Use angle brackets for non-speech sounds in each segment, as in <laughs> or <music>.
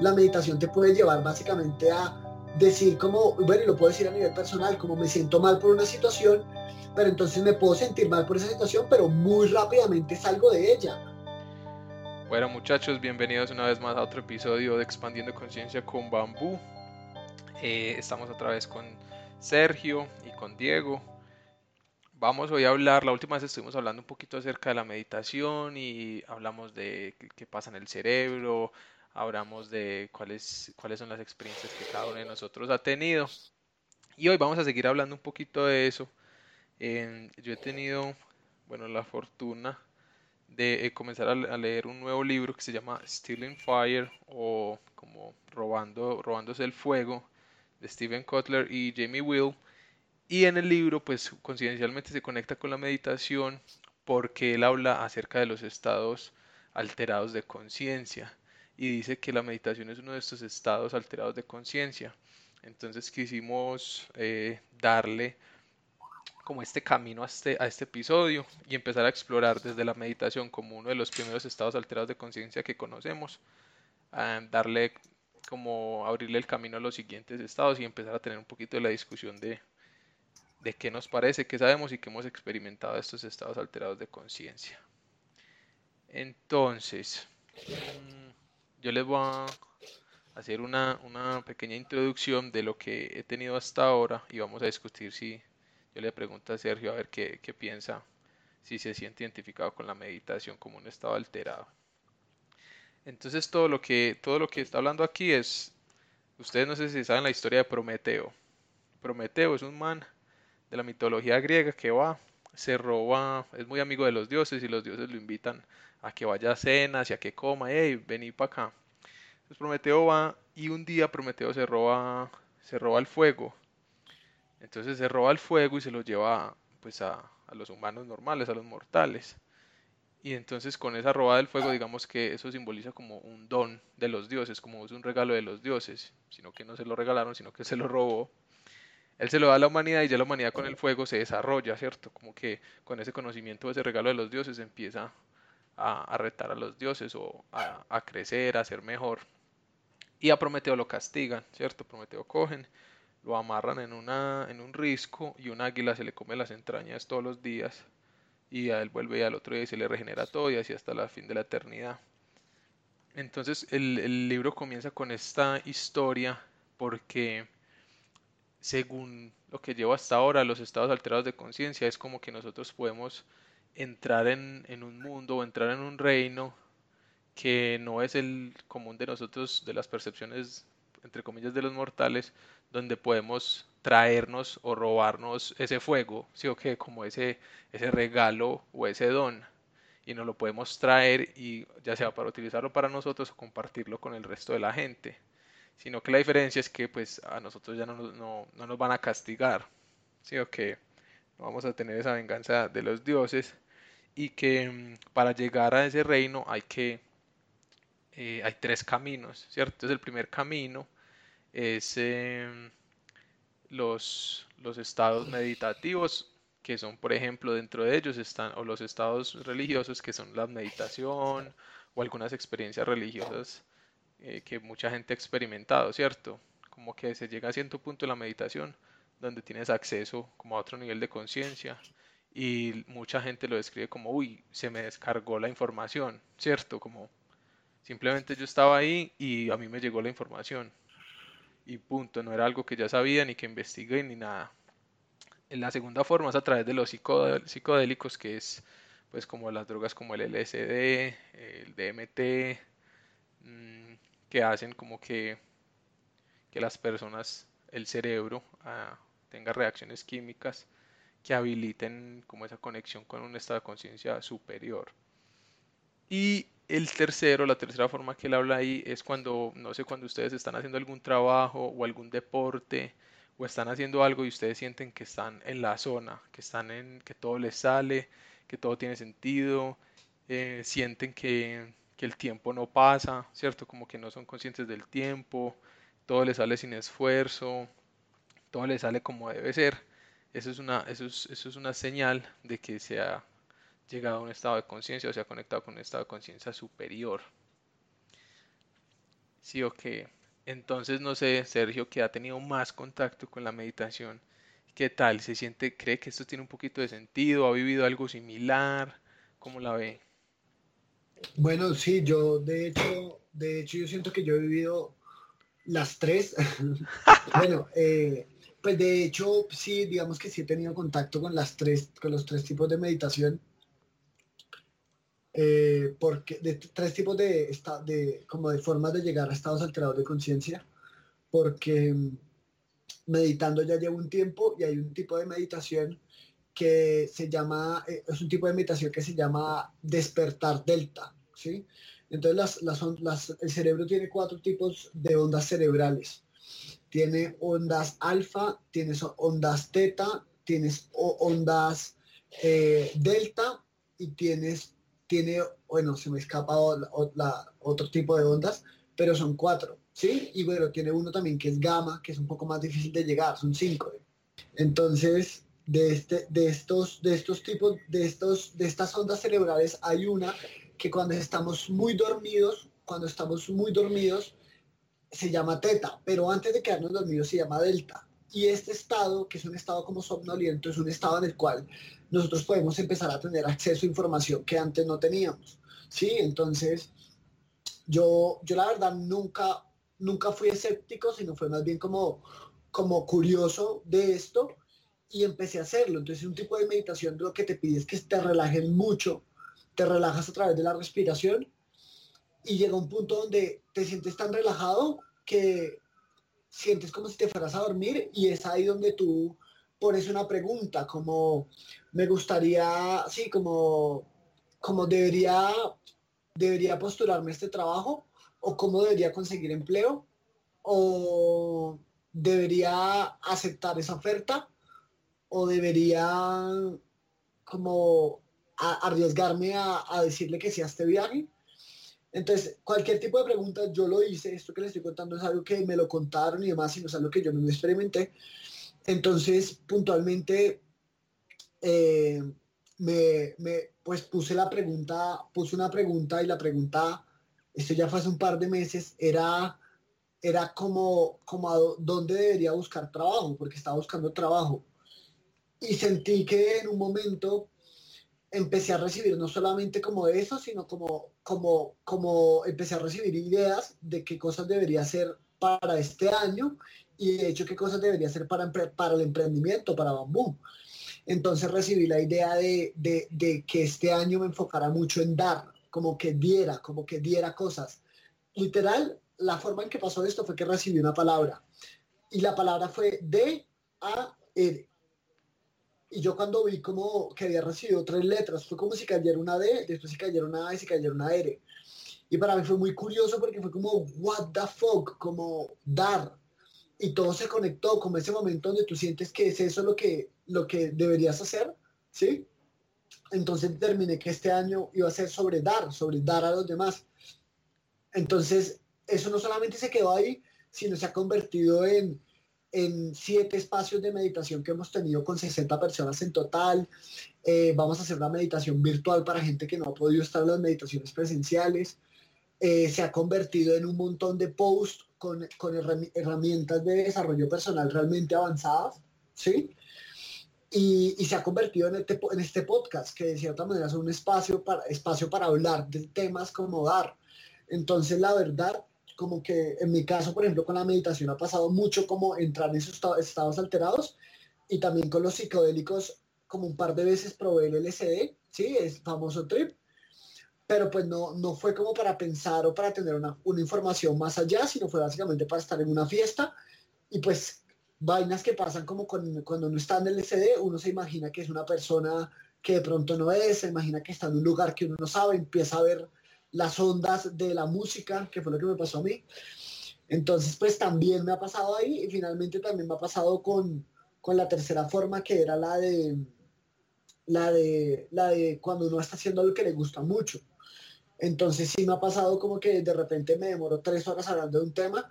la meditación te puede llevar básicamente a decir como, bueno, y lo puedo decir a nivel personal, como me siento mal por una situación, pero entonces me puedo sentir mal por esa situación, pero muy rápidamente salgo de ella. Bueno muchachos, bienvenidos una vez más a otro episodio de Expandiendo Conciencia con Bambú. Eh, estamos otra vez con Sergio y con Diego. Vamos hoy a hablar, la última vez estuvimos hablando un poquito acerca de la meditación y hablamos de qué pasa en el cerebro, hablamos de cuáles, cuáles son las experiencias que cada uno de nosotros ha tenido. Y hoy vamos a seguir hablando un poquito de eso. yo he tenido, bueno, la fortuna de eh, comenzar a, leer un nuevo libro que se llama Stealing Fire o como robando, robándose el fuego de Steven Kotler y Jamie Will. Y en el libro, pues coincidencialmente se conecta con la meditación porque él habla acerca de los estados alterados de conciencia y dice que la meditación es uno de estos estados alterados de conciencia. Entonces quisimos eh, darle como este camino a este, a este episodio y empezar a explorar desde la meditación como uno de los primeros estados alterados de conciencia que conocemos, darle como abrirle el camino a los siguientes estados y empezar a tener un poquito de la discusión de, de qué nos parece, qué sabemos y qué hemos experimentado estos estados alterados de conciencia. Entonces, mm, yo les voy a hacer una, pequeña introducción de lo que he tenido hasta ahora y vamos a discutir si yo le pregunto a Sergio a ver qué, piensa, si se siente identificado con la meditación como un estado alterado. Entonces todo lo que, todo lo que está hablando aquí es, ustedes no sé si saben la historia de Prometeo. Prometeo es un man de la mitología griega que va, se roba, es muy amigo de los dioses y los dioses lo invitan a que vaya a cenas y a que coma, hey, vení para acá. Entonces Prometeo va y un día Prometeo se roba, se roba el fuego. Entonces se roba el fuego y se lo lleva pues a, los humanos normales, a los mortales. Y entonces con esa robada del fuego, digamos que eso simboliza como un don de los dioses, como un regalo de los dioses, sino que no se lo regalaron, sino que se lo robó. Él se lo da a la humanidad y ya la humanidad con el fuego se desarrolla, ¿cierto? Como que con ese conocimiento, ese regalo de los dioses empieza a, retar a los dioses o a, crecer, a ser mejor. Y a Prometeo lo castigan, ¿cierto? Prometeo cogen, lo amarran en, una, en un risco y un águila se le come las entrañas todos los días y a él vuelve al otro día y se le regenera todo y así hasta la fin de la eternidad. Entonces el, el libro comienza con esta historia porque según lo que llevo hasta ahora, los estados alterados de conciencia es como que nosotros podemos entrar en, un mundo o entrar en un reino que no es el común de nosotros, de las percepciones, entre comillas, de los mortales, donde podemos traernos o robarnos ese fuego, ¿sí o qué? Como ese, ese regalo o ese don. Y nos lo podemos traer y ya sea para utilizarlo para nosotros o compartirlo con el resto de la gente. Sino que la diferencia es que pues a nosotros ya no, no, no nos van a castigar, ¿sí o qué? Vamos a tener esa venganza de los dioses y que mm, para llegar a ese reino hay que eh, hay tres caminos, ¿cierto? Entonces el primer camino es em, los, los estados meditativos, que son, por ejemplo, dentro de ellos están, o los estados religiosos, que son la meditación o algunas experiencias religiosas eh, que mucha gente ha experimentado, ¿cierto? Como que se llega a cierto punto la meditación donde tienes acceso como a otro nivel de conciencia y mucha gente lo describe como, uy, se me descargó la información, ¿cierto? Como simplemente yo estaba ahí y a mí me llegó la información y punto, no era algo que ya sabía ni que investigué ni nada. En la segunda forma es a través de los psicodélicos, que es pues como las drogas como el LSD, el DMT, mm, que hacen como que, que las personas, el cerebro, ah, tenga reacciones químicas que habiliten como esa conexión con un estado de conciencia superior. Y el tercero, la tercera forma que él habla ahí es cuando, no sé, cuando ustedes están haciendo algún trabajo o algún deporte o están haciendo algo y ustedes sienten que están en la zona, que están en, que todo les sale, que todo tiene sentido, eh, sienten que, que el tiempo no pasa, ¿cierto? Como que no son conscientes del tiempo, todo les sale sin esfuerzo, todo les sale como debe ser. Eso es una, eso es, eso es una señal de que se ha llegado a un estado de conciencia o se ha conectado con un estado de conciencia superior. Sí, ok. Entonces, no sé, Sergio, que ha tenido más contacto con la meditación, ¿qué tal? ¿Se siente, cree que esto tiene un poquito de sentido? ¿Ha vivido algo similar? ¿Cómo la ve? Bueno, sí, yo de hecho, de hecho yo siento que yo he vivido las tres. <laughs> bueno, eh, pues de hecho sí, digamos que sí he tenido contacto con las tres, con los tres tipos de meditación. Eh, porque tres tipos de, de, como de formas de llegar a estados alterados de conciencia, porque mm, meditando ya llevo un tiempo y hay un tipo de meditación que se llama, eh, es un tipo de meditación que se llama despertar delta, ¿sí? Entonces las, las, el cerebro tiene cuatro tipos de ondas cerebrales. Tiene ondas alfa, tienes ondas teta, tienes ondas eh, delta y tienes tiene, bueno, se me escapa la, otro tipo de ondas, pero son cuatro, ¿sí? Y bueno, tiene uno también que es gamma, que es un poco más difícil de llegar, son cinco. Entonces, de, este, de, estos, de estos tipos, de, estos, de estas ondas cerebrales, hay una que cuando estamos muy dormidos, cuando estamos muy dormidos, se llama teta, pero antes de quedarnos dormidos se llama delta. Y este estado, que es un estado como somnoliento, es un estado en el cual nosotros podemos empezar a tener acceso a información que antes no teníamos. ¿sí? Entonces, yo, yo la verdad nunca, nunca fui escéptico, sino fue más bien como, como curioso de esto y empecé a hacerlo. Entonces, un tipo de meditación lo que te pide es que te relajes mucho, te relajas a través de la respiración y llega un punto donde te sientes tan relajado que sientes como si te fueras a dormir y es ahí donde tú pones una pregunta, como me gustaría, sí, como, como debería, debería postularme este trabajo o cómo debería conseguir empleo o debería aceptar esa oferta o debería como arriesgarme a, decirle que sí este viaje entonces, cualquier tipo de pregunta yo lo hice, esto que les estoy contando es algo que me lo contaron y demás, y no es algo que yo me experimenté. Entonces, puntualmente, eh, me, me, pues puse la pregunta, puse una pregunta y la pregunta, esto ya fue hace un par de meses, era, era como, como a dónde debería buscar trabajo, porque estaba buscando trabajo. Y sentí que en un momento empecé a recibir no solamente como eso, sino como, como, como empecé a recibir ideas de qué cosas debería hacer para este año y de hecho qué cosas debería hacer para, para el emprendimiento, para Bambú. Entonces recibí la idea de, de, de, que este año me enfocara mucho en dar, como que diera, como que diera cosas. Literal, la forma en que pasó esto fue que recibí una palabra y la palabra fue D-A-R y yo cuando vi como que había recibido tres letras, fue como si cayera una D, después si cayera una A y si cayera una R. Y para mí fue muy curioso porque fue como, what the fuck, como dar. Y todo se conectó, como ese momento donde tú sientes que es eso lo que, lo que deberías hacer, ¿sí? Entonces determiné que este año iba a ser sobre dar, sobre dar a los demás. Entonces, eso no solamente se quedó ahí, sino se ha convertido en, en siete espacios de meditación que hemos tenido con 60 personas en total. Eh, vamos a hacer una meditación virtual para gente que no ha podido estar en las meditaciones presenciales. Eh, se ha convertido en un montón de posts con, con herramientas de desarrollo personal realmente avanzadas, ¿sí? Y, y, se ha convertido en este, en este podcast, que de cierta manera es un espacio para, espacio para hablar de temas como dar. Entonces, la verdad, como que en mi caso, por ejemplo, con la meditación ha pasado mucho como entrar en esos estados alterados y también con los psicodélicos, como un par de veces probé el LSD, sí, es famoso trip, pero pues no, no fue como para pensar o para tener una, una información más allá, sino fue básicamente para estar en una fiesta y pues vainas que pasan como cuando uno está en el LSD, uno se imagina que es una persona que de pronto no es, se imagina que está en un lugar que uno no sabe, empieza a ver las ondas de la música, que fue lo que me pasó a mí. Entonces, pues también me ha pasado ahí y finalmente también me ha pasado con, con la tercera forma, que era la de, la de, la de cuando uno está haciendo algo que le gusta mucho. Entonces sí me ha pasado como que de repente me demoro tres horas hablando de un tema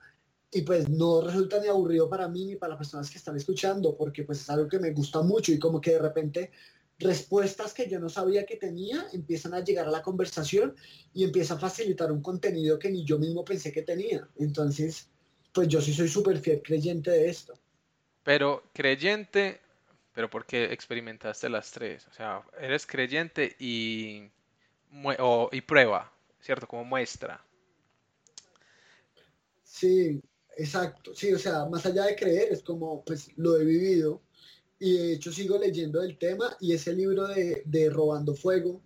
y pues no resulta ni aburrido para mí ni para las personas que están escuchando porque pues es algo que me gusta mucho y como que de repente respuestas que yo no sabía que tenía empiezan a llegar a la conversación y empieza a facilitar un contenido que ni yo mismo pensé que tenía. Entonces, pues yo sí soy súper fiel creyente de esto. Pero creyente, pero porque experimentaste las tres. O sea, eres creyente y, y prueba, ¿cierto? Como muestra. Sí, exacto. Sí, o sea, más allá de creer, es como, pues lo he vivido y de hecho sigo leyendo el tema y ese libro de, de, Robando Fuego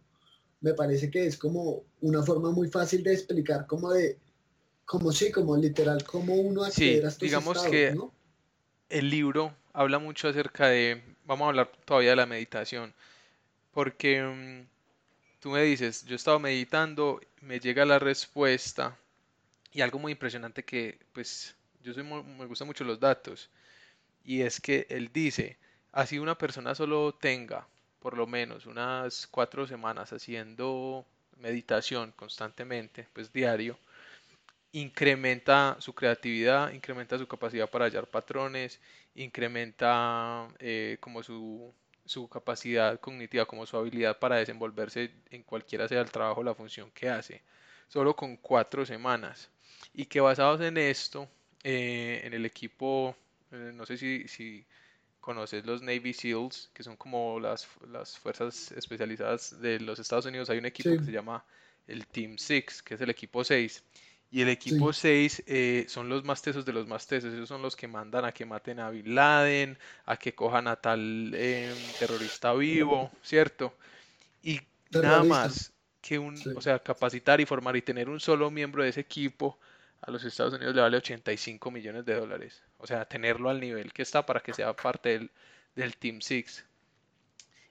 me parece que es como una forma muy fácil de explicar como de, como sí, como literal, como uno acceder a estos digamos que el libro habla mucho acerca de, vamos a hablar todavía de la meditación, porque mm, tú me dices, yo he estado meditando, me llega la respuesta y algo muy impresionante que pues yo soy me gustan mucho los datos y es que él dice, así una persona solo tenga por lo menos unas cuatro semanas haciendo meditación constantemente, pues diario, incrementa su creatividad, incrementa su capacidad para hallar patrones, incrementa eh, como su, su, capacidad cognitiva, como su habilidad para desenvolverse en cualquiera sea el trabajo o la función que hace, solo con cuatro semanas. Y que basados en esto, eh, en el equipo, eh, no sé si, si conoces los Navy SEALs, que son como las, las fuerzas especializadas de los Estados Unidos, hay un equipo que se llama el Team 6, que es el equipo 6. Y el equipo 6 eh, son los más tesos de los más tesos. Esos son los que mandan a que maten a Bin Laden, a que cojan a tal em, terrorista vivo, ¿cierto? Y nada más que un, o sea, capacitar y formar y tener un solo miembro de ese equipo a los Estados Unidos le vale 85 millones de dólares. O sea, tenerlo al nivel que está para que sea parte del, del Team Six.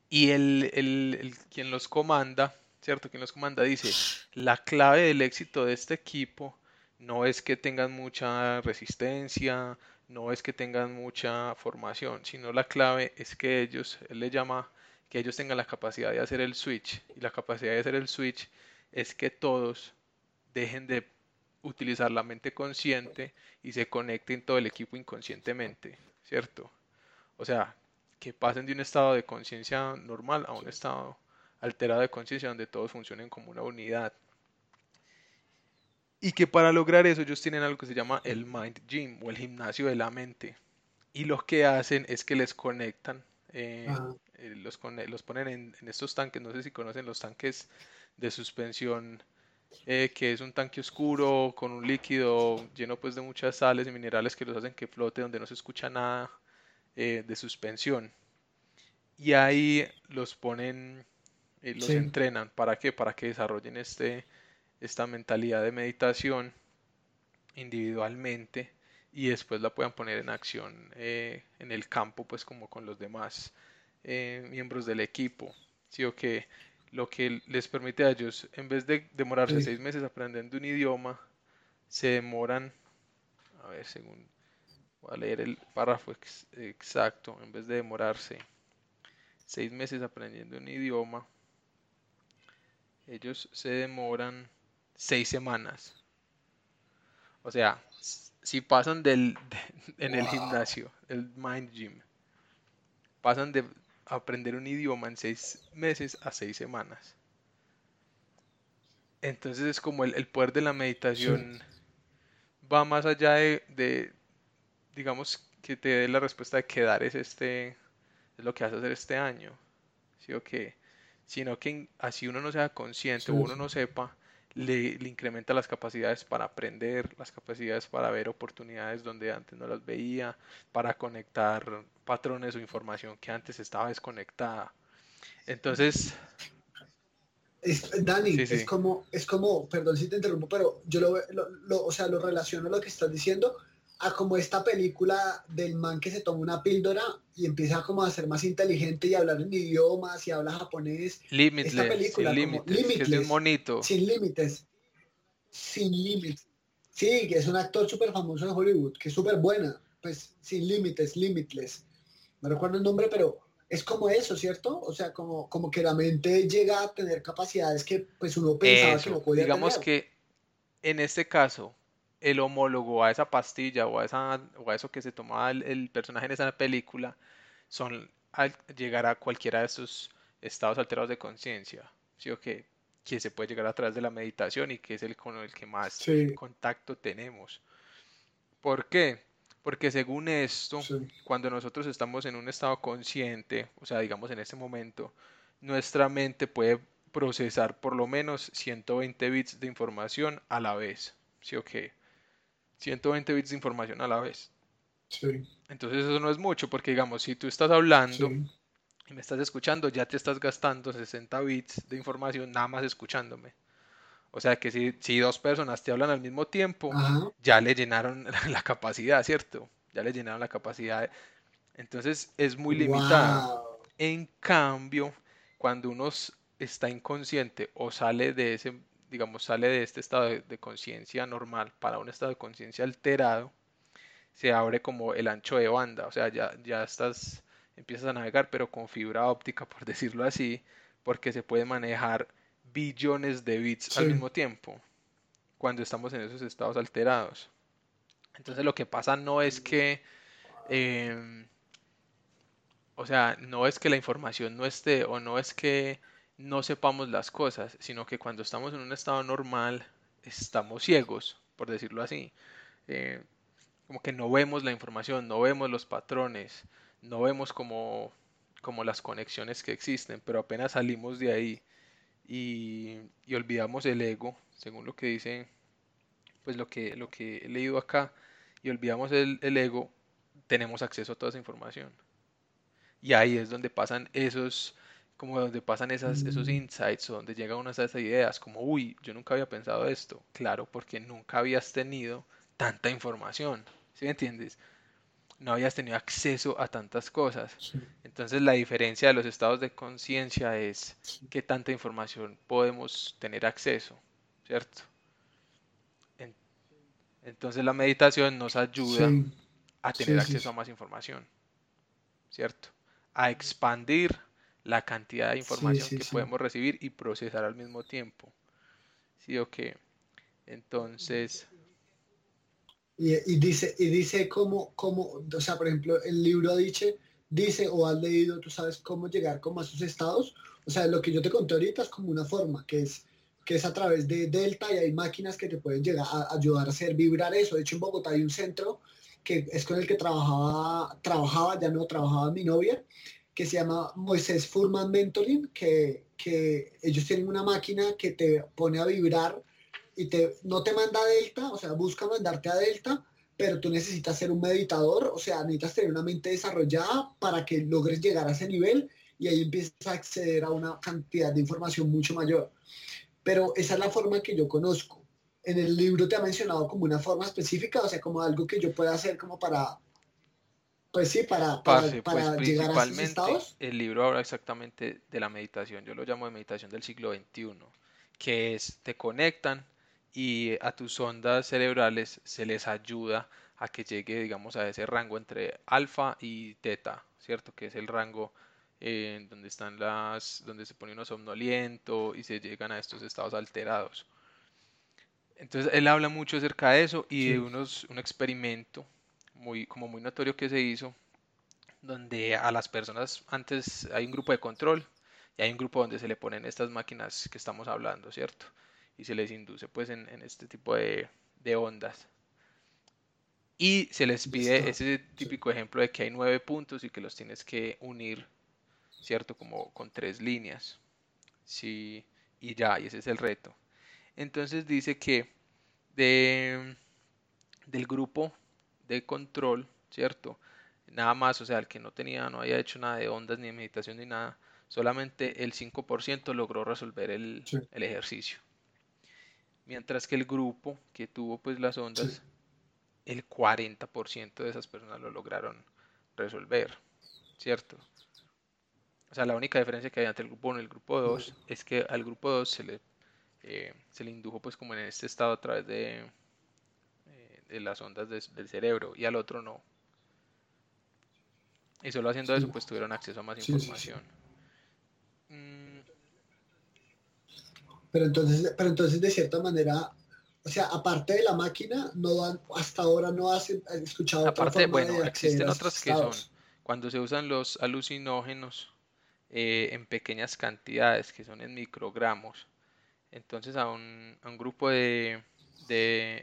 Y el, el, el, quien los comanda, ¿cierto? Quien los comanda dice, la clave del éxito de este equipo no es que tengan mucha resistencia, no es que tengan mucha formación, sino la clave es que ellos, él le llama que ellos tengan la capacidad de hacer el switch. Y la capacidad de hacer el switch es que todos dejen de utilizar la mente consciente y se conecten todo el equipo inconscientemente, ¿cierto? O sea, que pasen de un estado de conciencia normal a un estado alterado de conciencia donde todos funcionen como una unidad. Y que para lograr eso ellos tienen algo que se llama el Mind Gym o el gimnasio de la mente. Y lo que hacen es que les conectan, eh, eh, los, los, ponen en, en, estos tanques, no sé si conocen los tanques de suspensión eh, que es un tanque oscuro con un líquido lleno pues de muchas sales y minerales que los hacen que flote donde no se escucha nada eh, de suspensión. Y ahí los ponen, eh, los entrenan. ¿Para qué? Para que desarrollen este, esta mentalidad de meditación individualmente y después la puedan poner en acción en el campo pues como con los demás miembros del equipo. ¿Sí o que lo que les permite a ellos, en vez de demorarse seis meses aprendiendo un idioma, se demoran, a ver, según, voy a leer el párrafo exacto, en vez de demorarse seis meses aprendiendo un idioma, ellos se demoran seis semanas. O sea, si pasan del, <laughs> en el gimnasio, el Mind Gym, pasan de aprender un idioma en seis meses a seis semanas. Entonces es como el, poder de la meditación va más allá de, digamos, que te dé la respuesta de quedar es este, es lo que vas a hacer este año. ¿Sí o qué? Sino que así uno no sea consciente o uno no sepa, le, incrementa las capacidades para aprender, las capacidades para ver oportunidades donde antes no las veía, para conectar patrones o información que antes estaba desconectada. Entonces... Dani, es como, es como, perdón si te interrumpo, pero yo lo, lo, o sea, lo relaciono a lo que estás diciendo a como esta película del man que se toma una píldora y empieza como a ser más inteligente y hablar en idiomas y habla japonés. Limitless, esta película, sin límites, es un monito. Sin límites. Sin límites. Sí, que es un actor súper famoso en Hollywood, que es súper buena. Pues sin límites, limitless. No recuerdo el nombre, pero es como eso, ¿cierto? O sea, como, como que la mente llega a tener capacidades que pues uno pensaba que no podía Digamos que en este caso, el homólogo a esa pastilla o a, esa, o a eso que se tomaba el, personaje en esa película son al llegar a cualquiera de esos estados alterados de conciencia, ¿sí o qué? Que se puede llegar a través de la meditación y que es el con el que más contacto tenemos. ¿Por qué? Porque según esto, cuando nosotros estamos en un estado consciente, o sea, digamos en este momento, nuestra mente puede procesar por lo menos 120 bits de información a la vez. ¿Sí o qué? 120 bits de información a la vez. Sí. Entonces eso no es mucho porque digamos, si tú estás hablando y me estás escuchando, ya te estás gastando 60 bits de información nada más escuchándome. O sea que si, dos personas te hablan al mismo tiempo, ya le llenaron <laughs> la capacidad, ¿cierto? Ya le llenaron la capacidad. Entonces es muy limitada. En cambio, cuando uno está inconsciente o sale de ese, digamos, sale de este estado de, conciencia normal para un estado de conciencia alterado, se abre como el ancho de banda. O sea, ya, ya estás, empiezas a navegar, pero con fibra óptica, por <laughs> decirlo así, porque se puede manejar billones de bits al mismo tiempo cuando estamos en esos estados alterados. Entonces lo que pasa no es que, em, o sea, no es que la información no esté o no es que no sepamos las cosas, sino que cuando estamos en un estado normal estamos ciegos, por decirlo así. Eh, como que no vemos la información, no vemos los patrones, no vemos como, como las conexiones que existen, pero apenas salimos de ahí y, olvidamos el ego, según lo que dice, pues lo que, lo que he leído acá, y olvidamos el, ego, tenemos acceso a toda esa información. Y ahí es donde pasan esos, como donde pasan esas, esos mm. insights, o donde llegan unas de esas ideas, como, uy, yo nunca había pensado esto. Claro, porque nunca habías tenido tanta información. ¿Sí me entiendes? No habías tenido acceso a tantas cosas. Entonces la diferencia de los estados de conciencia es qué tanta información podemos tener acceso, ¿cierto? Entonces la meditación nos ayuda a tener acceso a más información, ¿cierto? A expandir la cantidad de información que podemos recibir y procesar al mismo tiempo. ¿Sí o qué? Entonces, y, dice, y dice cómo, cómo, o sea, por ejemplo, el libro dice, dice o has leído, tú sabes cómo llegar como a esos estados. O sea, lo que yo te conté ahorita es como una forma, que es, que es a través de Delta y hay máquinas que te pueden llegar a ayudar a hacer vibrar eso. De hecho, en Bogotá hay un centro que es con el que trabajaba, trabajaba, ya no trabajaba mi novia, que se llama Moisés Furman Mentoring, que, que ellos tienen una máquina que te pone a vibrar y te, no te manda a Delta, o sea, busca mandarte a Delta, pero tú necesitas ser un meditador, o sea, necesitas tener una mente desarrollada para que logres llegar a ese nivel y ahí empiezas a acceder a una cantidad de información mucho mayor. Pero esa es la forma que yo conozco. En el libro te ha mencionado como una forma específica, o sea, como algo que yo pueda hacer como para, pues sí, para, para, pues llegar a esos estados. El libro habla exactamente de la meditación, yo lo llamo de meditación del siglo XXI, que es, te conectan y a tus ondas cerebrales se les ayuda a que llegue, digamos, a ese rango entre alfa y teta, ¿cierto? Que es el rango en donde están las, donde se pone uno somnoliento y se llegan a estos estados alterados. Entonces él habla mucho acerca de eso y de unos, un experimento muy, como muy notorio que se hizo, donde a las personas antes hay un grupo de control y hay un grupo donde se le ponen estas máquinas que estamos hablando, ¿cierto? Y se les induce pues en, este tipo de, ondas. Y se les pide ese típico ejemplo de que hay nueve puntos y que los tienes que unir, ¿cierto? Como con tres líneas. Sí, y ya, y ese es el reto. Entonces dice que de, del grupo de control, ¿cierto? Nada más, o sea, el que no tenía, no había hecho nada de ondas ni de meditación ni nada, solamente el 5% logró resolver el, el ejercicio mientras que el grupo que tuvo pues las ondas, el 40% de esas personas lo lograron resolver, ¿cierto? O sea, la única diferencia que hay entre el grupo 1 y el grupo 2 es que al grupo 2 se le, eh, se le indujo pues como en este estado a través de, eh, de las ondas del cerebro y al otro no. Y solo haciendo eso pues tuvieron acceso a más información. Pero entonces, pero entonces de cierta manera, o sea, aparte de la máquina, no dan, hasta ahora no has escuchado. Aparte, bueno, existen otras que son, cuando se usan los alucinógenos, eh, en pequeñas cantidades, que son en microgramos. Entonces a un, grupo de,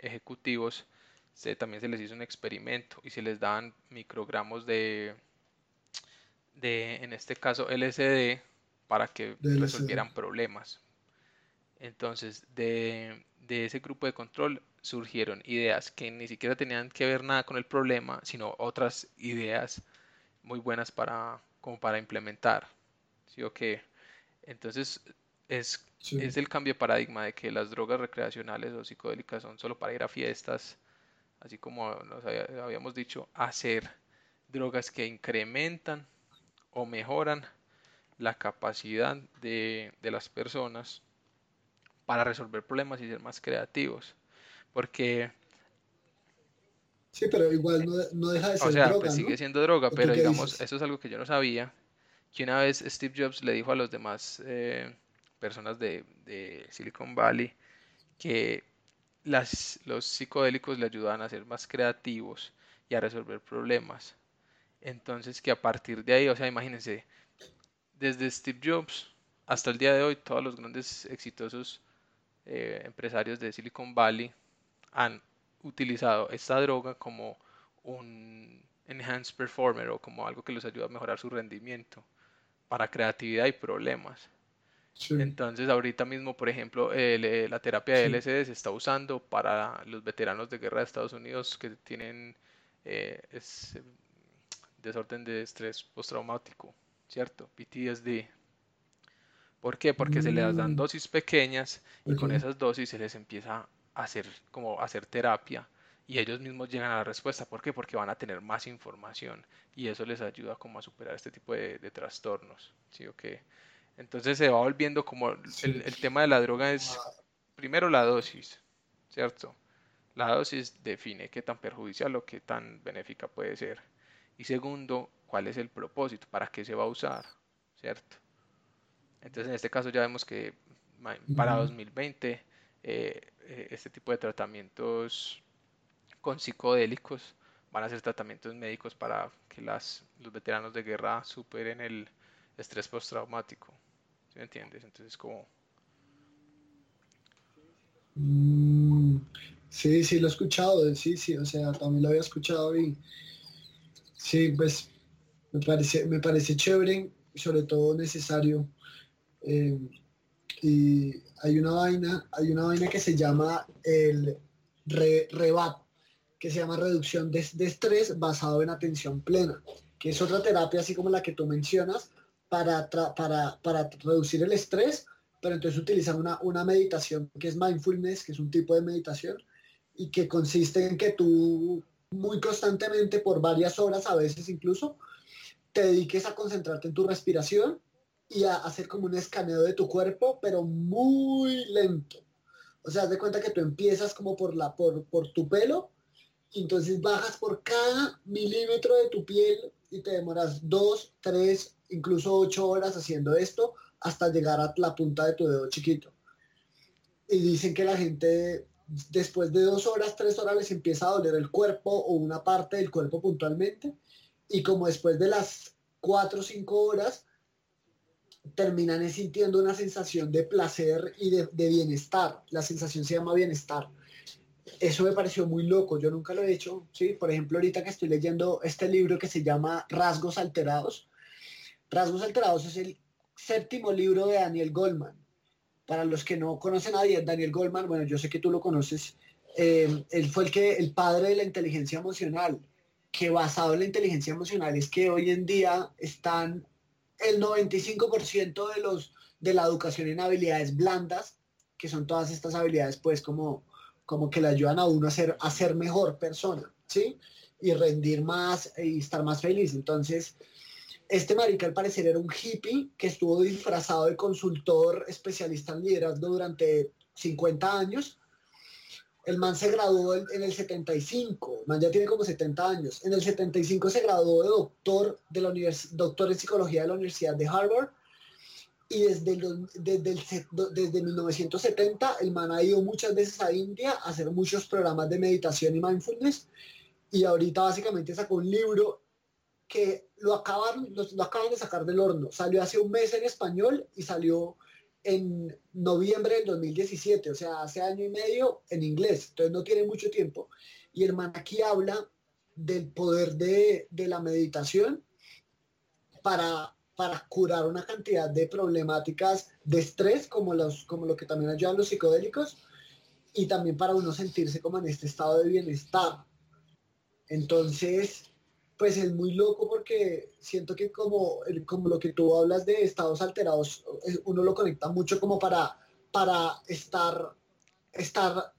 ejecutivos se, también se les hizo un experimento y se les daban microgramos de, de en este caso LSD, para que resolvieran problemas. Entonces, de, de, ese grupo de control surgieron ideas que ni siquiera tenían que ver nada con el problema, sino otras ideas muy buenas para, como para implementar. ¿Sí o qué? Entonces, es, es el cambio de paradigma de que las drogas recreacionales o psicodélicas son solo para ir a fiestas, así como nos habíamos dicho, hacer drogas que incrementan o mejoran la capacidad de, de las personas para resolver problemas y ser más creativos. Porque Sí, pero igual no, deja de ser o sea, droga. Pues sigue siendo droga, pero digamos, eso es algo que yo no sabía. Que una vez Steve Jobs le dijo a los demás eh, personas de, Silicon Valley que las, los psicodélicos le ayudaban a ser más creativos y a resolver problemas. Entonces, que a partir de ahí, o sea, imagínense, desde Steve Jobs hasta el día de hoy, todos los grandes exitosos eh, empresarios de Silicon Valley han utilizado esta droga como un enhanced performer o como algo que les ayuda a mejorar su rendimiento para creatividad y problemas. Entonces, ahorita mismo, por ejemplo, eh, la terapia de LSD se está usando para los veteranos de guerra de Estados Unidos que tienen eh, desorden de estrés postraumático, ¿cierto? PTSD. ¿Por qué? Porque se les dan mm. dosis pequeñas y con esas dosis se les empieza a hacer como hacer terapia y ellos mismos llegan a la respuesta. ¿Por qué? Porque van a tener más información y eso les ayuda como a superar este tipo de, trastornos. ¿sí? Okay. Entonces se va volviendo como el, el, tema de la droga es primero la dosis, ¿cierto? La dosis define qué tan perjudicial o qué tan benéfica puede ser. Y segundo, cuál es el propósito, para qué se va a usar, ¿cierto? Entonces, en este caso ya vemos que para 2020 eh, eh, este tipo de tratamientos con psicodélicos van a ser tratamientos médicos para que las, los veteranos de guerra superen el estrés postraumático. ¿Sí me entiendes? Entonces, como... Mm, sí, sí, lo he escuchado, sí, sí, o sea, también lo había escuchado y sí, pues me parece, me parece chévere y sobre todo necesario eh, y hay una vaina, hay una vaina que se llama el REBAT, que se llama reducción de, estrés basado en atención plena, que es otra terapia así como la que tú mencionas para, para, para reducir el estrés, pero entonces utilizan una, una meditación que es mindfulness, que es un tipo de meditación, y que consiste en que tú muy constantemente por varias horas, a veces incluso, te dediques a concentrarte en tu respiración y a hacer como un escaneo de tu cuerpo, pero muy lento. O sea, haz de cuenta que tú empiezas como por, la, por, por tu pelo, y entonces bajas por cada milímetro de tu piel y te demoras dos, tres, incluso ocho horas haciendo esto hasta llegar a la punta de tu dedo chiquito. Y dicen que la gente después de dos horas, tres horas les empieza a doler el cuerpo o una parte del cuerpo puntualmente. Y como después de las cuatro o cinco horas terminan sintiendo una sensación de placer y de, bienestar. La sensación se llama bienestar. Eso me pareció muy loco, yo nunca lo he hecho, ¿sí? Por ejemplo, ahorita que estoy leyendo este libro que se llama Rasgos Alterados. Rasgos Alterados es el séptimo libro de Daniel Goldman. Para los que no conocen a Daniel Goldman, bueno, yo sé que tú lo conoces, eh, él fue el, que, el padre de la inteligencia emocional, que basado en la inteligencia emocional es que hoy en día están el 95% de, los, de la educación en habilidades blandas, que son todas estas habilidades pues como, como que le ayudan a uno a ser, a ser mejor persona, ¿sí? Y rendir más y estar más feliz. Entonces, este marica al parecer era un hippie que estuvo disfrazado de consultor especialista en liderazgo durante 50 años el man se graduó en, el 75, el man ya tiene como 70 años. En el 75 se graduó de doctor, de la doctor en psicología de la Universidad de Harvard. Y desde, desde, desde 1970 el man ha ido muchas veces a India a hacer muchos programas de meditación y mindfulness. Y ahorita básicamente sacó un libro que lo acaban, lo, acaban de sacar del horno. Salió hace un mes en español y salió en noviembre del 2017, o sea, hace año y medio en inglés, entonces no tiene mucho tiempo. Y el aquí habla del poder de, de la meditación para, para curar una cantidad de problemáticas de estrés, como, los, como lo que también ayudan los psicodélicos, y también para uno sentirse como en este estado de bienestar. Entonces, pues es muy loco porque siento que como, como lo que tú hablas de estados alterados, uno lo conecta mucho como para, para estar, estar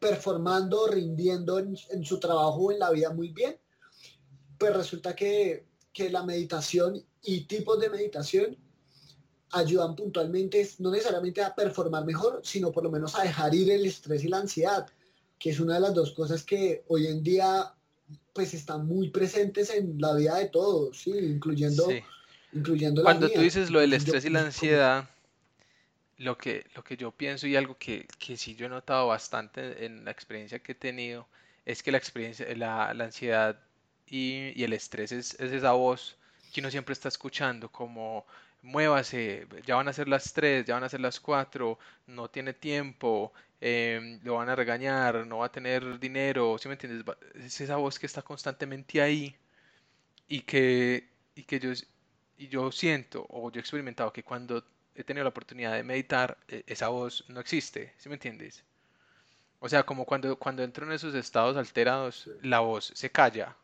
performando, rindiendo en, su trabajo en la vida muy bien. Pues resulta que, que la meditación y tipos de meditación ayudan puntualmente, no necesariamente a performar mejor, sino por lo menos a dejar ir el estrés y la ansiedad, que es una de las dos cosas que hoy en día pues están muy presentes en la vida de todos, ¿sí? incluyendo, incluyendo Cuando tú dices lo del estrés y la ansiedad, lo que, lo que yo pienso y algo que, que sí yo he notado bastante en la experiencia que he tenido, es que la experiencia, la, la ansiedad y, y, el estrés es, es, esa voz que uno siempre está escuchando, como muévase, ya van a ser las 3, ya van a ser las 4, no tiene tiempo, eh, lo van a regañar, no va a tener dinero, ¿sí me entiendes? Es esa voz que está constantemente ahí y que, y que yo, y yo siento o yo he experimentado que cuando he tenido la oportunidad de meditar, e, esa voz no existe, ¿sí me entiendes? O sea, como cuando, cuando entro en esos estados alterados, la voz se calla.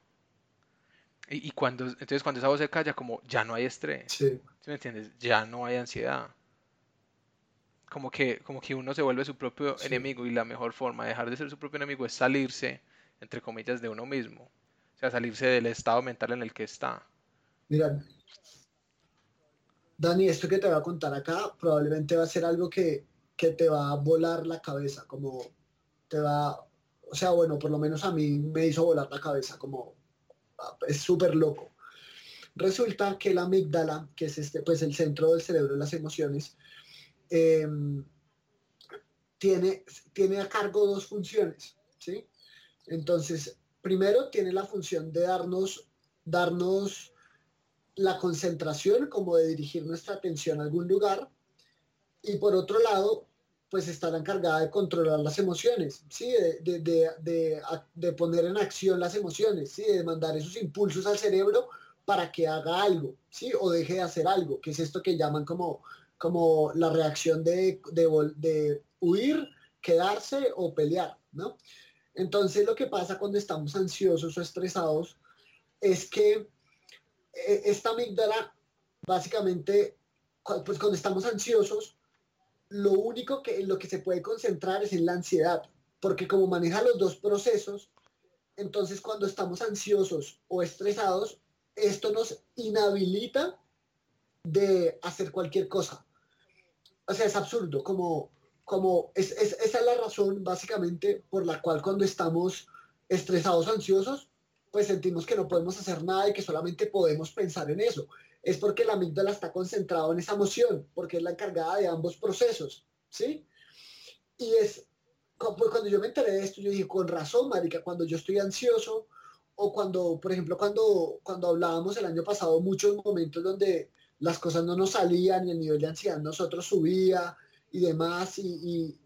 Y, y, cuando, entonces cuando esa voz se calla, como ya no hay estrés. Sí. ¿Sí me entiendes? Ya no hay ansiedad como que, como que uno se vuelve su propio enemigo y la mejor forma de dejar de ser su propio enemigo es salirse, entre comillas, de uno mismo. O sea, salirse del estado mental en el que está. Mira, Dani, esto que te voy a contar acá probablemente va a ser algo que, que te va a volar la cabeza, como te va, o sea, bueno, por lo menos a mí me hizo volar la cabeza, como es súper loco. Resulta que la amígdala, que es este, pues el centro del cerebro de las emociones, Em, tiene, tiene a cargo dos funciones, ¿sí? Entonces, primero tiene la función de darnos, darnos la concentración, como de dirigir nuestra atención a algún lugar, y por otro lado, pues está la encargada de controlar las emociones, ¿sí? De, de, de, poner en acción las emociones, ¿sí? De mandar esos impulsos al cerebro para que haga algo, ¿sí? O deje de hacer algo, que es esto que llaman como como la reacción de, de, huir, quedarse o pelear, ¿no? Entonces lo que pasa cuando estamos ansiosos o estresados es que eh, esta amígdala, básicamente, pues cuando estamos ansiosos, lo único que en lo que se puede concentrar es en la ansiedad, porque como maneja los dos procesos, entonces cuando estamos ansiosos o estresados, esto nos inhabilita de hacer cualquier cosa o sea, es absurdo, como, como es, esa es la razón básicamente por la cual cuando estamos estresados, ansiosos, pues sentimos que no podemos hacer nada y que solamente podemos pensar en eso. Es porque la amígdala está concentrada en esa emoción, porque es la encargada de ambos procesos, ¿sí? Y es, pues cuando yo me enteré de esto, yo dije, con razón, marica, cuando yo estoy ansioso, o cuando, por ejemplo, cuando, cuando hablábamos el año pasado, muchos momentos donde las cosas no nos salían y el nivel de ansiedad nosotros subía y demás y,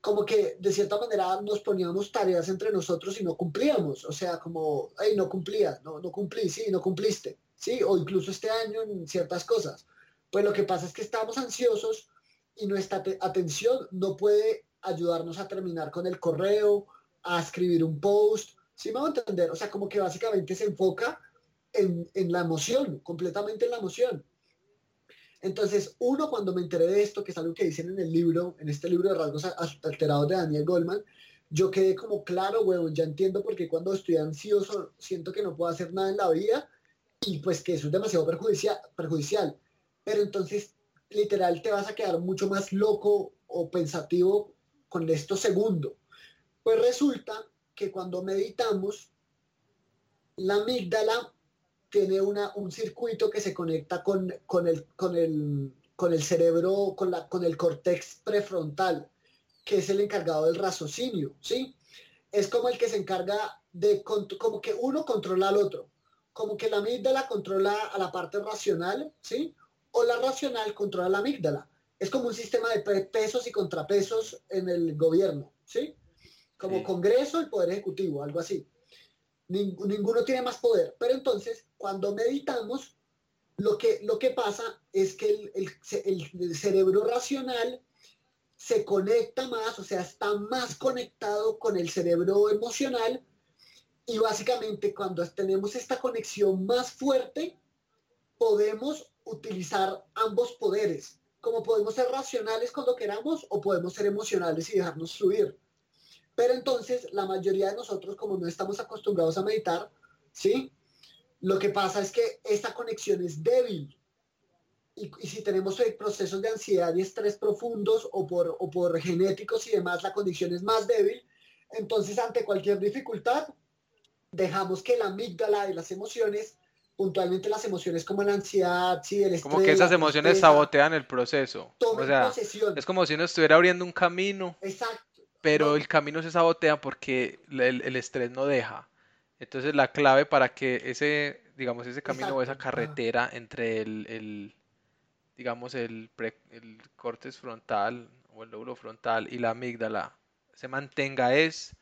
como que de cierta manera nos poníamos tareas entre nosotros y no cumplíamos, o sea, como, hey, no cumplías, no, no cumplí, sí, no cumpliste, sí, o incluso este año en ciertas cosas. Pues lo que pasa es que estamos ansiosos y nuestra atención no puede ayudarnos a terminar con el correo, a escribir un post, ¿sí me va a entender? O sea, como que básicamente se enfoca en, en la emoción, completamente en la emoción. Entonces, uno, cuando me enteré de esto, que es algo que dicen en el libro, en este libro de rasgos alterados de Daniel Goldman, yo quedé como claro, weón, ya entiendo porque cuando estoy ansioso siento que no puedo hacer nada en la vida y pues que eso es demasiado perjudicial, perjudicial. Pero entonces, literal, te vas a quedar mucho más loco o pensativo con esto segundo. Pues resulta que cuando meditamos, la amígdala tiene una, un circuito que se conecta con, con, el, con, el, con el cerebro, con, la, con el cortex prefrontal, que es el encargado del raciocinio, ¿sí? Es como el que se encarga de, como que uno controla al otro. como que la amígdala controla a la parte racional, ¿sí? O la racional controla la amígdala. Es como un sistema de pesos y contrapesos en el gobierno, ¿sí? Como Congreso y Poder Ejecutivo, algo así. Ninguno tiene más poder. Pero entonces, cuando meditamos, lo que, lo que pasa es que el, el cerebro racional se conecta más, o sea, está más conectado con el cerebro emocional y básicamente cuando tenemos esta conexión más fuerte, podemos utilizar ambos poderes. Como podemos ser racionales cuando queramos o podemos ser emocionales y dejarnos fluir. Pero entonces la mayoría de nosotros, como no estamos acostumbrados a meditar, ¿sí? Lo que pasa es que esta conexión es débil y, si tenemos procesos de ansiedad y estrés profundos o por, o por genéticos y demás, la condición es más débil, entonces ante cualquier dificultad, dejamos que la amígdala y las emociones, puntualmente las emociones como la ansiedad, sí, el estrés. Como que esas emociones sabotean el proceso. O sea, es como si uno estuviera abriendo un camino. Exacto. Pero el camino se sabotea porque el, el, estrés no deja. Entonces la clave para que ese, digamos, ese camino o esa carretera entre el digamos, el, el cortes frontal o el lóbulo frontal y la amígdala se mantenga es,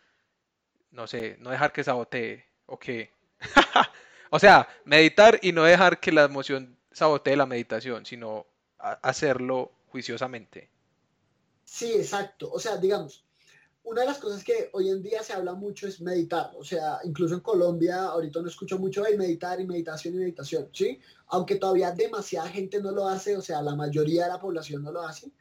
no sé, no dejar que sabotee, o que, <laughs> o sea, meditar y no dejar que la emoción sabotee la meditación, sino hacerlo juiciosamente. Sí, exacto. O sea, digamos, una de las cosas que hoy en día se habla mucho es meditar. O sea, incluso en Colombia, ahorita no escucho mucho de meditar y meditación y meditación, ¿sí? Aunque todavía demasiada gente no lo hace, o sea, la mayoría de la población no lo hace,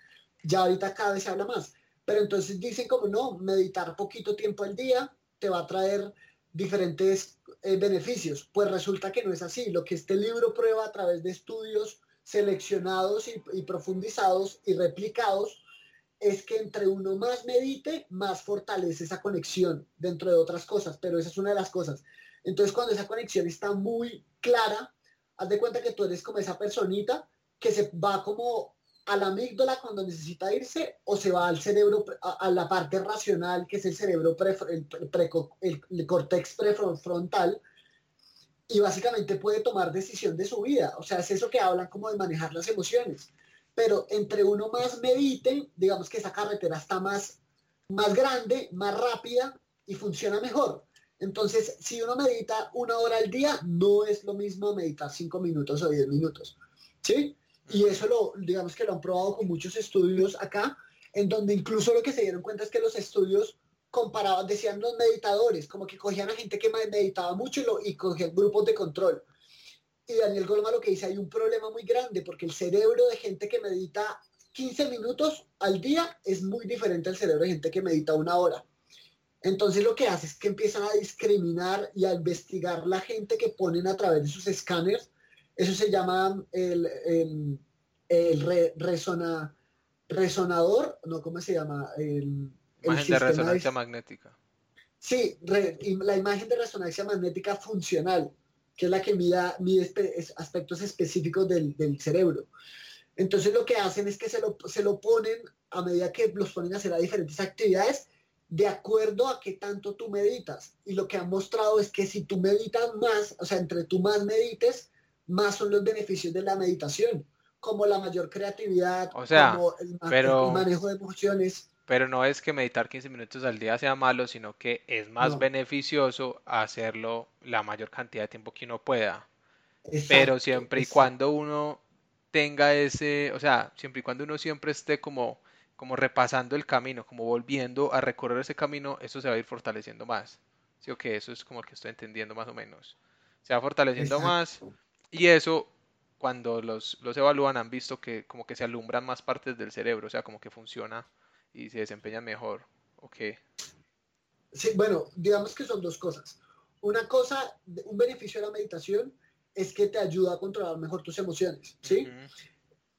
ya ahorita cada vez se habla más. Pero entonces dicen como, no, meditar poquito tiempo al día te va a traer diferentes eh, beneficios. Pues resulta que no es así. Lo que este libro prueba a través de estudios seleccionados y profundizados y replicados, es que entre uno más medite, más fortalece esa conexión dentro de otras cosas, pero esa es una de las cosas. Entonces cuando esa conexión está muy clara, haz de cuenta que tú eres como esa personita que se va como a la amígdala cuando necesita irse o se va al cerebro, a, la parte racional, que es el cerebro, el, el, el, córtex prefrontal, y básicamente puede tomar decisión de su vida. O sea, es eso que hablan como de manejar las emociones pero entre uno más medite, digamos que esa carretera está más, más grande, más rápida y funciona mejor. Entonces, si uno medita una hora al día, no es lo mismo meditar cinco minutos o diez minutos. ¿Sí? Y eso lo, digamos que lo han probado con muchos estudios acá, en donde incluso lo que se dieron cuenta es que los estudios comparaban, decían los meditadores, como que cogían a gente que meditaba mucho y, lo, y cogían grupos de control. Y Daniel Golma lo que dice, hay un problema muy grande porque el cerebro de gente que medita 15 minutos al día es muy diferente al cerebro de gente que medita una hora. Entonces lo que hace es que empiezan a discriminar y a investigar la gente que ponen a través de sus escáneres. Eso se llama el, el, resonador, no, ¿cómo se llama? El, imagen de resonancia magnética. Sí, la imagen de resonancia magnética funcional que es la que mide aspectos específicos del, cerebro. Entonces lo que hacen es que se lo, se lo ponen a medida que los ponen a hacer a diferentes actividades de acuerdo a qué tanto tú meditas. Y lo que han mostrado es que si tú meditas más, o sea, entre tú más medites, más son los beneficios de la meditación, como la mayor creatividad, o sea, como el, pero... el manejo de emociones. Pero no es que meditar 15 minutos al día sea malo, sino que es más beneficioso hacerlo la mayor cantidad de tiempo que uno pueda. Pero siempre y cuando uno tenga ese, o sea, siempre y cuando uno siempre esté como, como repasando el camino, como volviendo a recorrer ese camino, eso se va a ir fortaleciendo más. ¿Sí o que Eso es como que estoy entendiendo más o menos. Se va fortaleciendo más y eso cuando los, los evalúan han visto que como que se alumbran más partes del cerebro, o sea, como que funciona y se desempeña mejor. ¿O Sí, bueno, digamos que son dos cosas. Una cosa, un beneficio de la meditación es que te ayuda a controlar mejor tus emociones, ¿sí?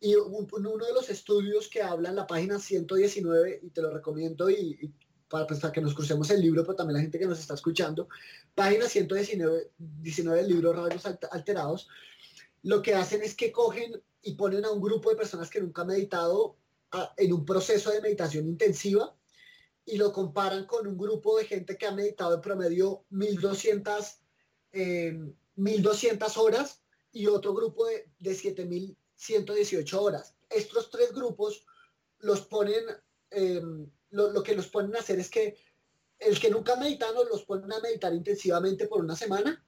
Y uno de los estudios que habla en la página 119, y te lo recomiendo, y, para, pues, que nos crucemos el libro, pero también la gente que nos está escuchando, página 119 19 del libro Rayos Alterados, lo que hacen es que cogen y ponen a un grupo de personas que nunca han meditado en un proceso de meditación intensiva y lo comparan con un grupo de gente que ha meditado en promedio 1200, 1200 horas y otro grupo de, de 7118 horas. Estos tres grupos los ponen, em, lo, que los ponen a hacer es que el que nunca meditan los ponen a meditar intensivamente por una semana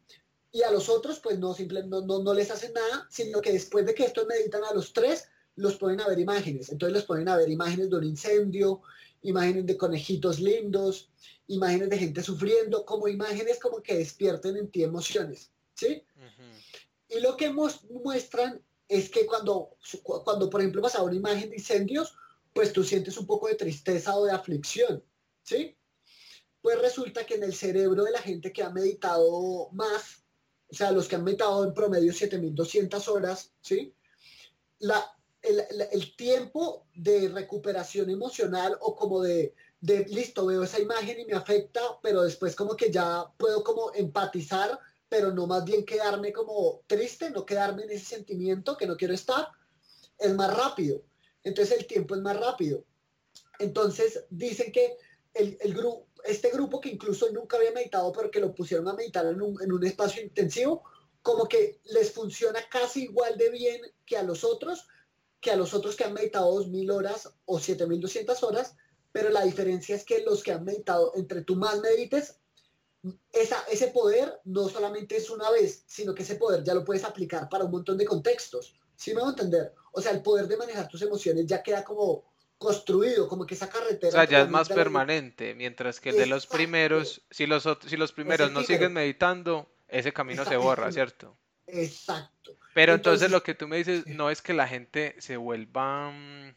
y a los otros pues no, simplemente no, no, les hacen nada, sino que después de que estos meditan a los tres, los ponen a ver imágenes. Entonces los ponen a ver imágenes de un incendio, imágenes de conejitos lindos, imágenes de gente sufriendo, como imágenes como que despierten en ti emociones, ¿sí? Y lo que muestran es que cuando, cuando, por ejemplo, vas a una imagen de incendios, pues tú sientes un poco de tristeza o de aflicción, ¿sí? Pues resulta que en el cerebro de la gente que ha meditado más, o sea, los que han meditado en promedio 7200 horas, ¿sí? La, el, tiempo de recuperación emocional o como de, de, listo, veo esa imagen y me afecta, pero después como que ya puedo como empatizar, pero no más bien quedarme como triste, no quedarme en ese sentimiento que no quiero estar, es más rápido. Entonces el tiempo es más rápido. Entonces dicen que el, el grupo, este grupo que incluso nunca había meditado, pero que lo pusieron a meditar en un, en un espacio intensivo, como que les funciona casi igual de bien que a los otros, que a los otros que han meditado 2.000 horas o 7.200 horas, pero la diferencia es que los que han meditado, entre tú más medites, esa, ese poder no solamente es una vez, sino que ese poder ya lo puedes aplicar para un montón de contextos. ¿Sí me voy a entender? O sea, el poder de manejar tus emociones ya queda como construido, como que esa carretera. O sea, ya es más permanente, mientras que el de los primeros, si los, si los primeros no siguen meditando, ese camino se borra, ¿cierto? Exacto. Pero entonces, lo que tú me dices no es que la gente se vuelva, mm, o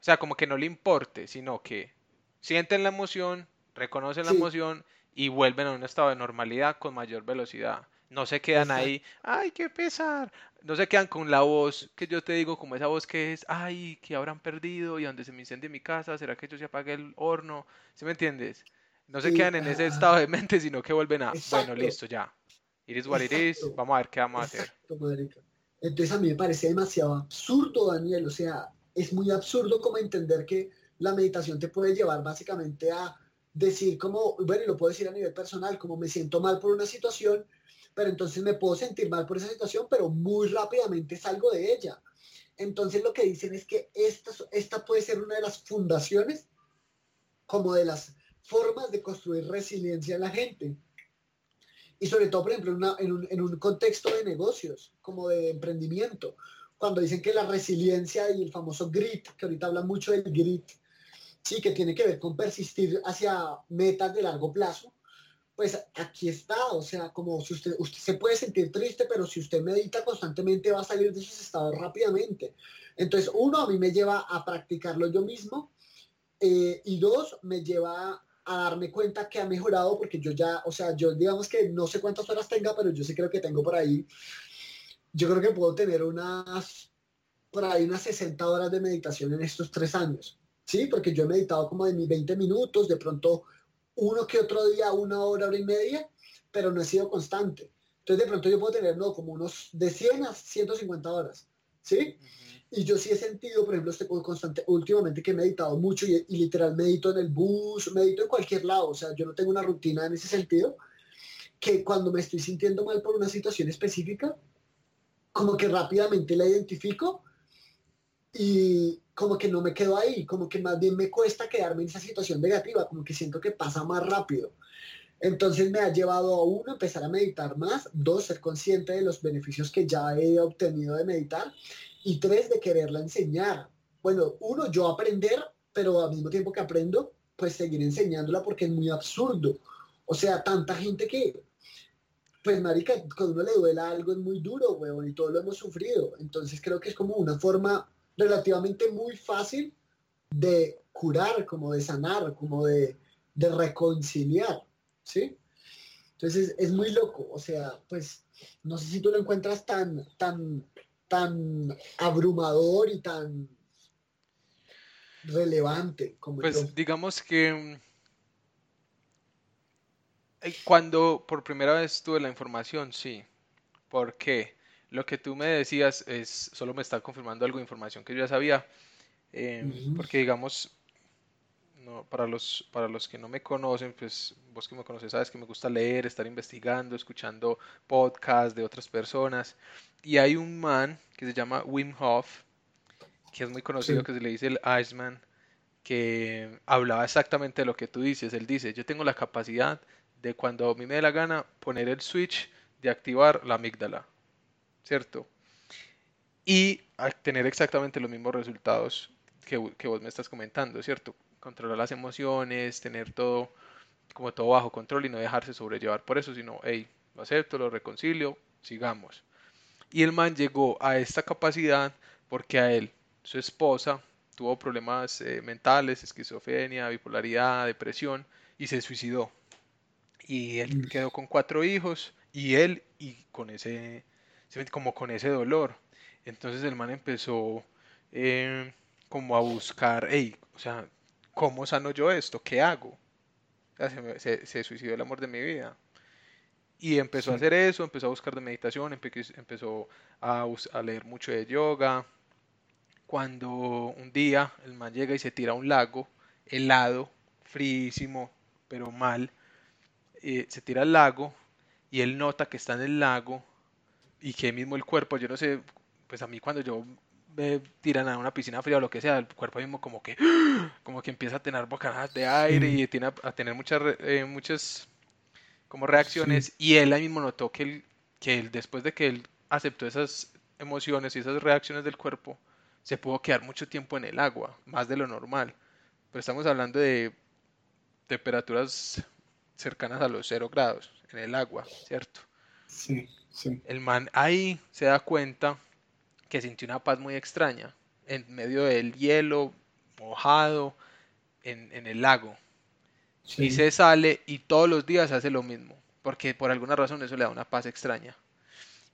sea, como que no le importe, sino que sienten la emoción, reconocen la emoción y vuelven a un estado de normalidad con mayor velocidad. No se quedan ahí, ay, qué pesar. No se quedan con la voz que yo te digo, como esa voz que es, ay, que habrán perdido y donde se me incendie mi casa, ¿será que yo se apague el horno? ¿Sí me entiendes? No se quedan en ese estado de mente, sino que vuelven a, bueno, listo, ya. Iris what vamos a ver qué vamos a hacer. Entonces a mí me parece demasiado absurdo, Daniel, o sea, es muy absurdo como entender que la meditación te puede llevar básicamente a decir como, bueno, y lo puedo decir a nivel personal, como me siento mal por una situación, pero entonces me puedo sentir mal por esa situación, pero muy rápidamente salgo de ella. Entonces lo que dicen es que esta, esta puede ser una de las fundaciones, como de las formas de construir resiliencia en la gente. Y sobre todo, por ejemplo, en, un, en, un, contexto de negocios, como de emprendimiento, cuando dicen que la resiliencia y el famoso grit, que ahorita hablan mucho del grit, sí, que tiene que ver con persistir hacia metas de largo plazo, pues aquí está, o sea, como si usted, usted se puede sentir triste, pero si usted medita constantemente va a salir de esos estados rápidamente. Entonces, uno, a mí me lleva a practicarlo yo mismo, eh, y dos, me lleva a darme cuenta que ha mejorado porque yo ya, o sea, yo digamos que no sé cuántas horas tenga, pero yo sí creo que tengo por ahí, yo creo que puedo tener unas, por ahí unas 60 horas de meditación en estos tres años, ¿sí? Porque yo he meditado como de mis 20 minutos, de pronto uno que otro día, una hora, hora y media, pero no he sido constante. Entonces de pronto yo puedo tener, no, como unos de 100 a 150 horas, ¿sí? Y yo sí he sentido, por ejemplo, este constante, últimamente que he meditado mucho y, literal medito en el bus, medito en cualquier lado, o sea, yo no tengo una rutina en ese sentido, que cuando me estoy sintiendo mal por una situación específica, como que rápidamente la identifico y como que no me quedo ahí, como que más bien me cuesta quedarme en esa situación negativa, como que siento que pasa más rápido. Entonces me ha llevado a uno, empezar a meditar más, dos, ser consciente de los beneficios que ya he obtenido de meditar y tres, de quererla enseñar. Bueno, uno, yo aprender, pero al mismo tiempo que aprendo, pues seguir enseñándola porque es muy absurdo. O sea, tanta gente que, pues marica, cuando uno le duela algo es muy duro, weón, y todo lo hemos sufrido. Entonces creo que es como una forma relativamente muy fácil de curar, como de sanar, como de, de reconciliar, ¿sí? Entonces es muy loco, o sea, pues no sé si tú lo encuentras tan, tan tan abrumador y tan relevante como pues digamos que mm, eh, cuando por primera vez tuve la información sí porque lo que tú me decías es solo me está confirmando algo de información que yo ya sabía em, porque digamos no, para, los, para los que no me conocen, pues vos que me conoces sabes que me gusta leer, estar investigando, escuchando podcasts de otras personas. Y hay un man que se llama Wim Hof, que es muy conocido, que se le dice el Iceman, que hablaba exactamente de lo que tú dices. Él dice, yo tengo la capacidad de cuando a mí me dé la gana poner el switch de activar la amígdala, ¿cierto? Y tener exactamente los mismos resultados que, que vos me estás comentando, ¿cierto? Controlar las emociones, tener todo como todo bajo control y no dejarse sobrellevar por eso, sino, hey, lo acepto, lo reconcilio, sigamos. Y el man llegó a esta capacidad porque a él, su esposa, tuvo problemas eh, mentales, esquizofrenia, bipolaridad, depresión y se suicidó. Y él quedó con cuatro hijos y él y con ese, como con ese dolor. Entonces el man empezó eh, como a buscar, hey, o sea, ¿cómo sano yo esto? ¿Qué hago? se, se, suicidó el amor de mi vida. Y empezó a hacer eso, empezó a buscar de meditación, empezó a, a leer mucho de yoga. Cuando un día el man llega y se tira a un lago helado, fríísimo, pero mal, eh, se tira al lago y él nota que está en el lago y que mismo el cuerpo, yo no sé, pues a mí cuando yo tiran a una piscina fría o lo que sea, el cuerpo mismo como que como que empieza a tener bocanadas de aire y tiene a, tener muchas eh, muchas como reacciones y él ahí mismo notó que él, que él después de que él aceptó esas emociones y esas reacciones del cuerpo se pudo quedar mucho tiempo en el agua, más de lo normal. Pero estamos hablando de temperaturas cercanas a los cero grados en el agua, ¿cierto? Sí, sí. El man ahí se da cuenta que sintió una paz muy extraña en medio del hielo mojado en, en el lago. Y se sale y todos los días hace lo mismo, porque por alguna razón eso le da una paz extraña.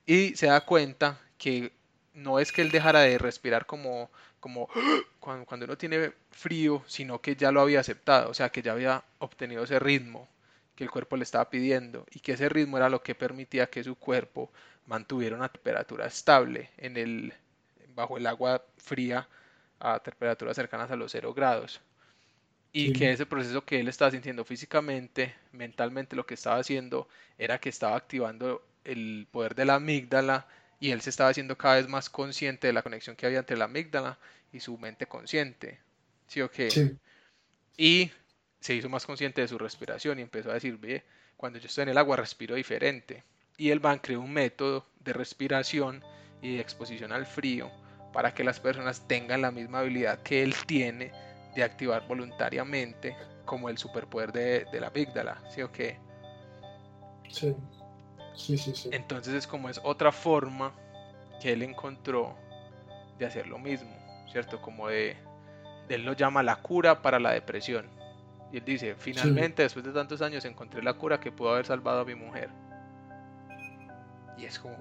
Y se da cuenta que no es que él dejara de respirar como, como cuando, cuando uno tiene frío, sino que ya lo había aceptado, o sea, que ya había obtenido ese ritmo que el cuerpo le estaba pidiendo y que ese ritmo era lo que permitía que su cuerpo mantuviera una temperatura estable en el, bajo el agua fría a temperaturas cercanas a los 0 grados. Y que ese proceso que él estaba sintiendo físicamente, mentalmente, lo que estaba haciendo era que estaba activando el poder de la amígdala y él se estaba haciendo cada vez más consciente de la conexión que había entre la amígdala y su mente consciente. ¿Sí o qué? Sí. Y se hizo más consciente de su respiración y empezó a decir, ve, cuando yo estoy en el agua respiro diferente y el BAN creó un método de respiración y de exposición al frío para que las personas tengan la misma habilidad que él tiene de activar voluntariamente como el superpoder de, de la amígdala, ¿sí o qué? Sí. sí, sí, sí. Entonces es como es otra forma que él encontró de hacer lo mismo, ¿cierto? Como de, él lo llama la cura para la depresión. Y él dice, finalmente, después de tantos años, encontré la cura que pudo haber salvado a mi mujer. Y es como...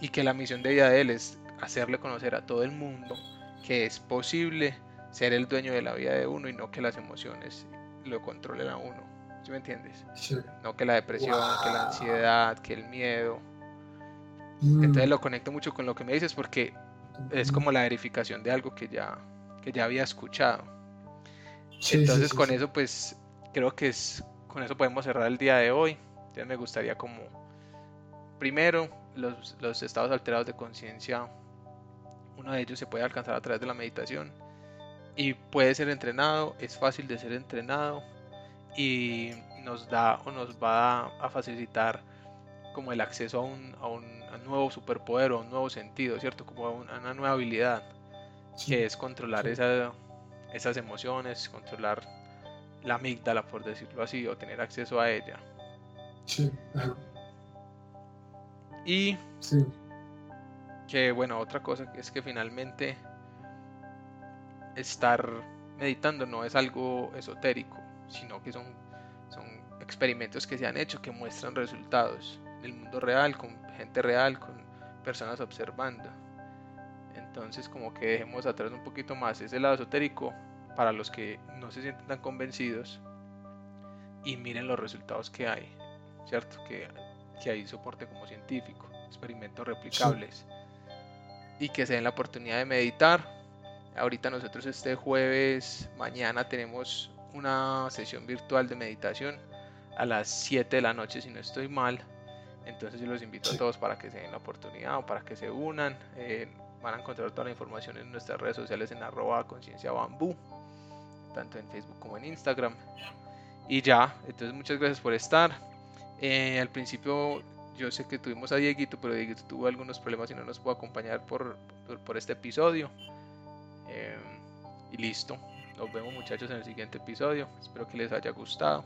Y que la misión de vida de él es hacerle conocer a todo el mundo que es posible ser el dueño de la vida de uno y no que las emociones lo controlen a uno. ¿Sí me entiendes? No que la depresión, que la ansiedad, que el miedo. Mm. Entonces lo conecto mucho con lo que me dices porque es como la verificación de algo que ya, que ya había escuchado. Entonces con eso pues creo que es con eso podemos cerrar el día de hoy. Entonces me gustaría como Primero, los, estados alterados de conciencia, uno de ellos se puede alcanzar a través de la meditación y puede ser entrenado, es fácil de ser entrenado y nos da o nos va a facilitar como el acceso a un, a un, nuevo superpoder o a un nuevo sentido, ¿cierto? Como a una, nueva habilidad, que es controlar esas emociones, controlar la amígdala, por decirlo así, o tener acceso a ella. Sí, y que bueno, otra cosa es que finalmente estar meditando no es algo esotérico, sino que son, son experimentos que se han hecho que muestran resultados en el mundo real, con gente real, con personas observando. Entonces como que dejemos atrás un poquito más ese lado esotérico para los que no se sienten tan convencidos y miren los resultados que hay, ¿cierto? Que que hay soporte como científico, experimentos replicables y que se den la oportunidad de meditar Ahorita nosotros este jueves, mañana tenemos una sesión virtual de meditación a las 7 de la noche si no estoy mal. Entonces yo los invito a todos para que se den la oportunidad o para que se unan. Eh, van a encontrar toda la información en nuestras redes sociales en arroba conciencia bambú, tanto en Facebook como en Instagram. Y ya, entonces muchas gracias por estar. Eh, al principio yo sé que tuvimos a Dieguito, pero Dieguito tuvo algunos problemas y no nos pudo acompañar por, por, este episodio. Eh, y listo. Nos vemos muchachos en el siguiente episodio. Espero que les haya gustado.